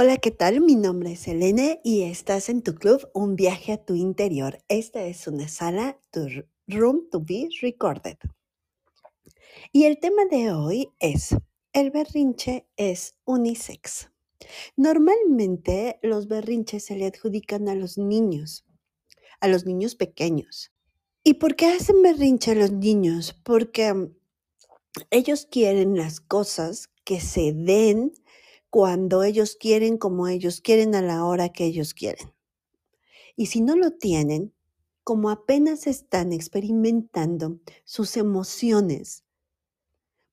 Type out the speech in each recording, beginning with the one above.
Hola, ¿qué tal? Mi nombre es Elena y estás en tu club Un viaje a tu interior. Esta es una sala, tu room to be recorded. Y el tema de hoy es, el berrinche es unisex. Normalmente los berrinches se le adjudican a los niños, a los niños pequeños. ¿Y por qué hacen berrinche los niños? Porque mm, ellos quieren las cosas que se den cuando ellos quieren, como ellos quieren, a la hora que ellos quieren. Y si no lo tienen, como apenas están experimentando sus emociones,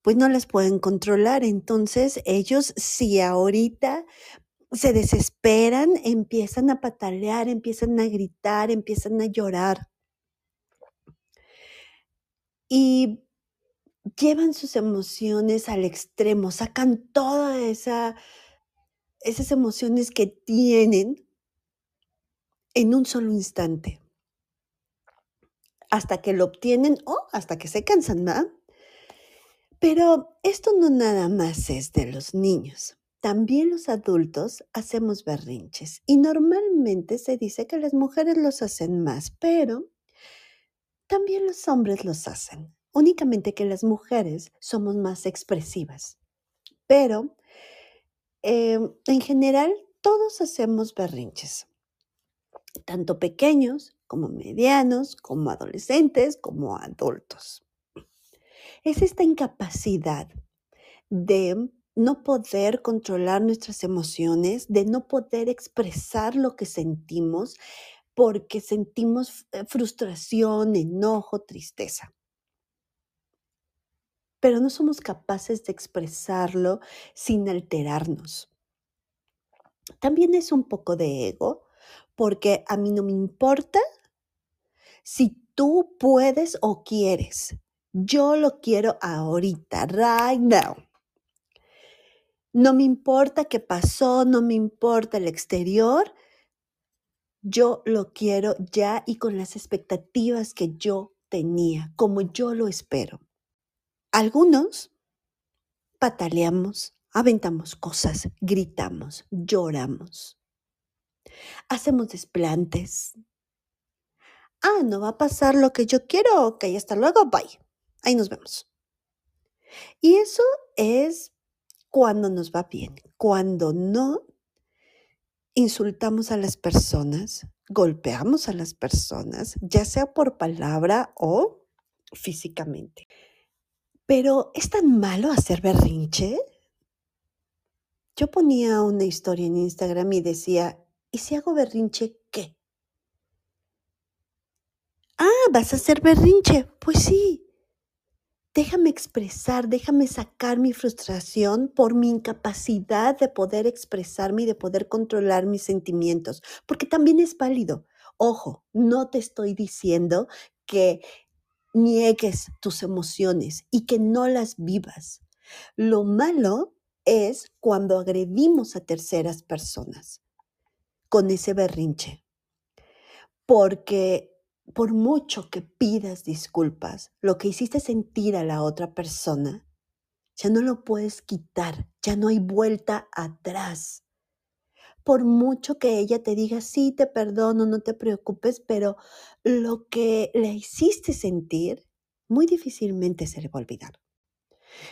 pues no las pueden controlar. Entonces ellos, si ahorita se desesperan, empiezan a patalear, empiezan a gritar, empiezan a llorar y llevan sus emociones al extremo, sacan toda esa esas emociones que tienen en un solo instante, hasta que lo obtienen o hasta que se cansan, ¿verdad? Pero esto no nada más es de los niños. También los adultos hacemos berrinches y normalmente se dice que las mujeres los hacen más, pero también los hombres los hacen. Únicamente que las mujeres somos más expresivas. Pero eh, en general todos hacemos berrinches, tanto pequeños como medianos, como adolescentes, como adultos. Es esta incapacidad de no poder controlar nuestras emociones, de no poder expresar lo que sentimos porque sentimos eh, frustración, enojo, tristeza. Pero no somos capaces de expresarlo sin alterarnos. También es un poco de ego, porque a mí no me importa si tú puedes o quieres. Yo lo quiero ahorita, right now. No me importa qué pasó, no me importa el exterior. Yo lo quiero ya y con las expectativas que yo tenía, como yo lo espero. Algunos pataleamos, aventamos cosas, gritamos, lloramos, hacemos desplantes. Ah, no va a pasar lo que yo quiero. Ok, hasta luego, bye. Ahí nos vemos. Y eso es cuando nos va bien. Cuando no, insultamos a las personas, golpeamos a las personas, ya sea por palabra o físicamente. Pero ¿es tan malo hacer berrinche? Yo ponía una historia en Instagram y decía, ¿y si hago berrinche qué? Ah, vas a hacer berrinche. Pues sí. Déjame expresar, déjame sacar mi frustración por mi incapacidad de poder expresarme y de poder controlar mis sentimientos, porque también es válido. Ojo, no te estoy diciendo que niegues tus emociones y que no las vivas. Lo malo es cuando agredimos a terceras personas con ese berrinche, porque por mucho que pidas disculpas, lo que hiciste sentir a la otra persona, ya no lo puedes quitar, ya no hay vuelta atrás. Por mucho que ella te diga, sí, te perdono, no te preocupes, pero lo que le hiciste sentir, muy difícilmente se le va a olvidar.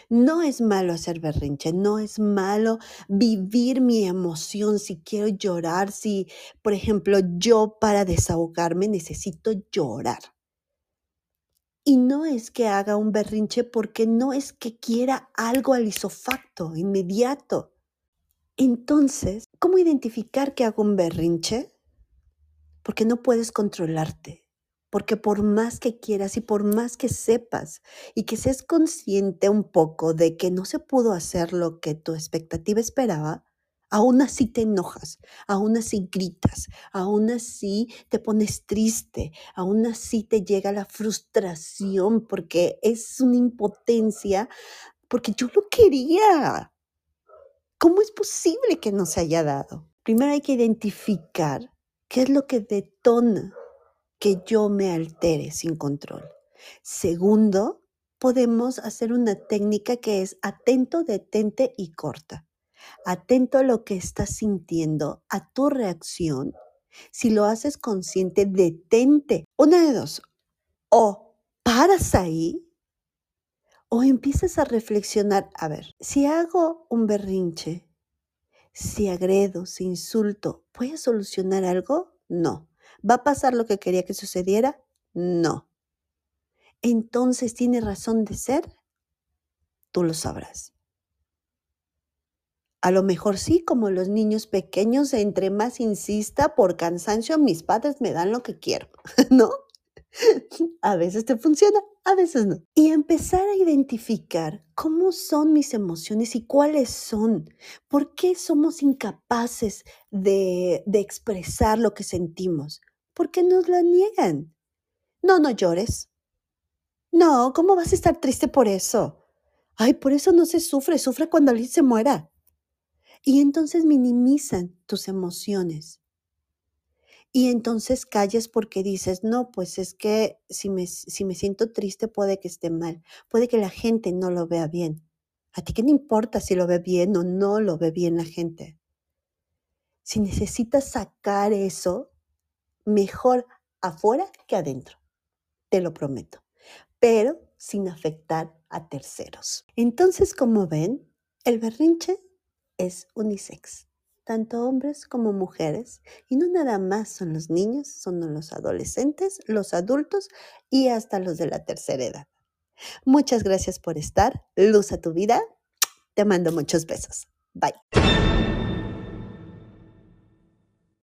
No es malo hacer berrinche, no es malo vivir mi emoción si quiero llorar, si, por ejemplo, yo para desahogarme necesito llorar. Y no es que haga un berrinche porque no es que quiera algo al isofacto, inmediato. Entonces, ¿cómo identificar que hago un berrinche? Porque no puedes controlarte. Porque por más que quieras y por más que sepas y que seas consciente un poco de que no se pudo hacer lo que tu expectativa esperaba, aún así te enojas, aún así gritas, aún así te pones triste, aún así te llega la frustración porque es una impotencia, porque yo lo quería. ¿Cómo es posible que no se haya dado? Primero hay que identificar qué es lo que detona que yo me altere sin control. Segundo, podemos hacer una técnica que es atento, detente y corta. atento a lo que estás sintiendo, a tu reacción. Si lo haces consciente, detente. Una de dos. O paras ahí o empiezas a reflexionar, a ver, si hago un berrinche, si agredo, si insulto, ¿voy a solucionar algo? No. ¿Va a pasar lo que quería que sucediera? No. Entonces, ¿tiene razón de ser? Tú lo sabrás. A lo mejor sí, como los niños pequeños, entre más insista por cansancio, mis padres me dan lo que quiero, ¿no? A veces te funciona, a veces no. Y empezar a identificar cómo son mis emociones y cuáles son. ¿Por qué somos incapaces de, de expresar lo que sentimos? Porque nos la niegan. No, no llores. No, ¿cómo vas a estar triste por eso? Ay, por eso no se sufre, sufre cuando alguien se muera. Y entonces minimizan tus emociones. Y entonces calles porque dices, no, pues es que si me, si me siento triste puede que esté mal, puede que la gente no lo vea bien. ¿A ti qué te importa si lo ve bien o no lo ve bien la gente? Si necesitas sacar eso, mejor afuera que adentro, te lo prometo, pero sin afectar a terceros. Entonces, como ven, el berrinche es unisex, tanto hombres como mujeres, y no nada más son los niños, son los adolescentes, los adultos y hasta los de la tercera edad. Muchas gracias por estar. Luz a tu vida. Te mando muchos besos. Bye.